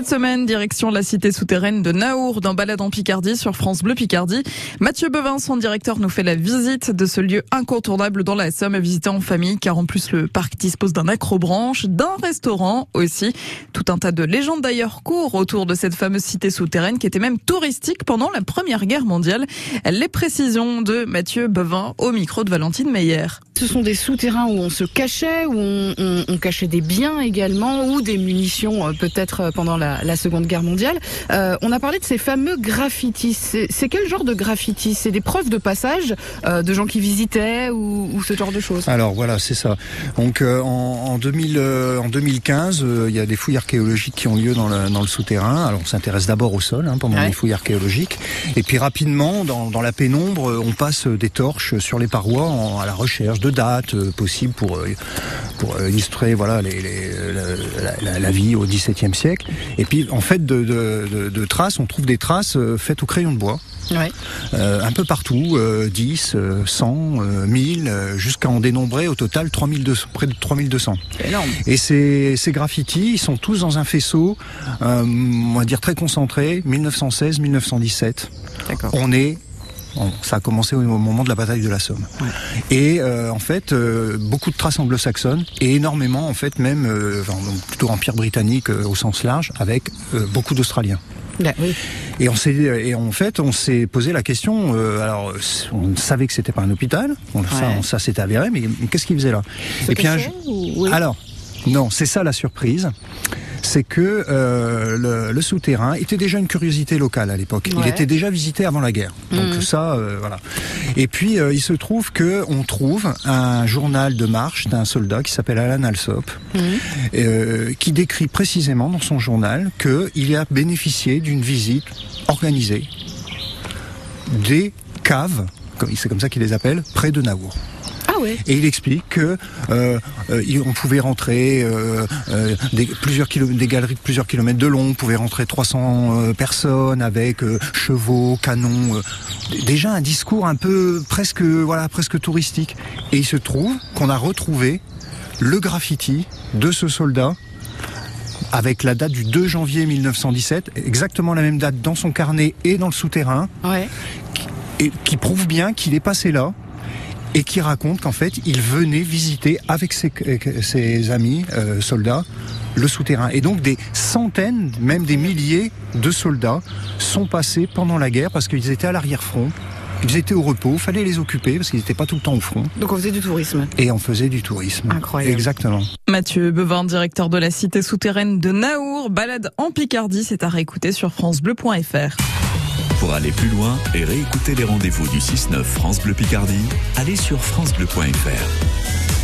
cette semaine, direction la cité souterraine de Naour, dans Balade en Picardie sur France Bleu Picardie. Mathieu Bevin, son directeur, nous fait la visite de ce lieu incontournable dans la Somme à visiter en famille, car en plus le parc dispose d'un acrobranche, d'un restaurant aussi. Tout un tas de légendes d'ailleurs courent autour de cette fameuse cité souterraine qui était même touristique pendant la Première Guerre mondiale. Les précisions de Mathieu Bevin au micro de Valentine Meyer. Ce sont des souterrains où on se cachait, où on, on, on cachait des biens également, ou des munitions euh, peut-être euh, pendant la, la, Seconde Guerre mondiale. Euh, on a parlé de ces fameux graffitis. C'est quel genre de graffitis? C'est des preuves de passage euh, de gens qui visitaient ou, ou, ce genre de choses? Alors voilà, c'est ça. Donc euh, en, en, 2000, en 2015, il y a des fouilles archéologiques qui ont lieu dans le, dans le souterrain. Alors on s'intéresse d'abord au sol hein, pendant ouais. les fouilles archéologiques, et puis rapidement, dans, dans, la pénombre, on passe des torches sur les parois en, à la recherche de dates possibles pour pour illustrer voilà les, les, la, la, la, vie au XVIIe siècle. Et puis en fait de, de, de, de, traces, on trouve des traces faites au crayon de bois. Ouais. Euh, un peu partout, euh, 10, 100, 1000, jusqu'à en dénombrer au total 3200, près de 3200. Énorme. Et ces, ces graffitis, ils sont tous dans un faisceau, euh, on va dire très concentré, 1916-1917. On est ça a commencé au moment de la bataille de la Somme. Ouais. Et euh, en fait, euh, beaucoup de traces anglo-saxonnes et énormément, en fait, même euh, enfin, plutôt empire britannique au sens large, avec beaucoup d'Australiens. Là, oui. Et on s'est et en fait on s'est posé la question. alors on savait que c'était pas un hôpital, ouais. ça, ça s'est avéré, mais qu'est-ce qu'il faisait là? Et puis un oui. alors non, c'est ça la surprise c'est que euh, le, le, souterrain était déjà une curiosité locale à l'époque. Ouais. Il était déjà visité avant la guerre. Donc mmh. ça, euh, voilà. Et puis euh, il se trouve que on trouve un journal de marche d'un soldat qui s'appelle Alan Alsop, mmh. qui décrit précisément dans son journal qu'il a bénéficié d'une visite organisée des caves, c'est comme ça qu'il les appelle, près de Naour. Ouais. Et il explique que euh, euh, on pouvait rentrer euh, des, plusieurs des galeries de plusieurs kilomètres de long, on pouvait rentrer 300 personnes avec chevaux, canons. déjà un discours un peu presque voilà presque touristique. Et il se trouve qu'on a retrouvé le graffiti de ce soldat avec la date du 2 janvier 1917, exactement la même date dans son carnet et dans le souterrain, ouais. et, qui prouve bien qu'il est passé là et qui raconte qu'en fait, il venait visiter avec ses, ses amis euh, soldats le souterrain. Et donc des centaines, même des milliers de soldats sont passés pendant la guerre parce qu'ils étaient à l'arrière-front. Ils étaient au repos, fallait les occuper parce qu'ils n'étaient pas tout le temps au front. Donc on faisait du tourisme. Et on faisait du tourisme. Incroyable. Exactement. Mathieu Bevin, directeur de la cité souterraine de Naour, balade en Picardie, c'est à réécouter sur francebleu.fr. Pour aller plus loin et réécouter les rendez-vous du 6-9 France Bleu Picardie, allez sur francebleu.fr.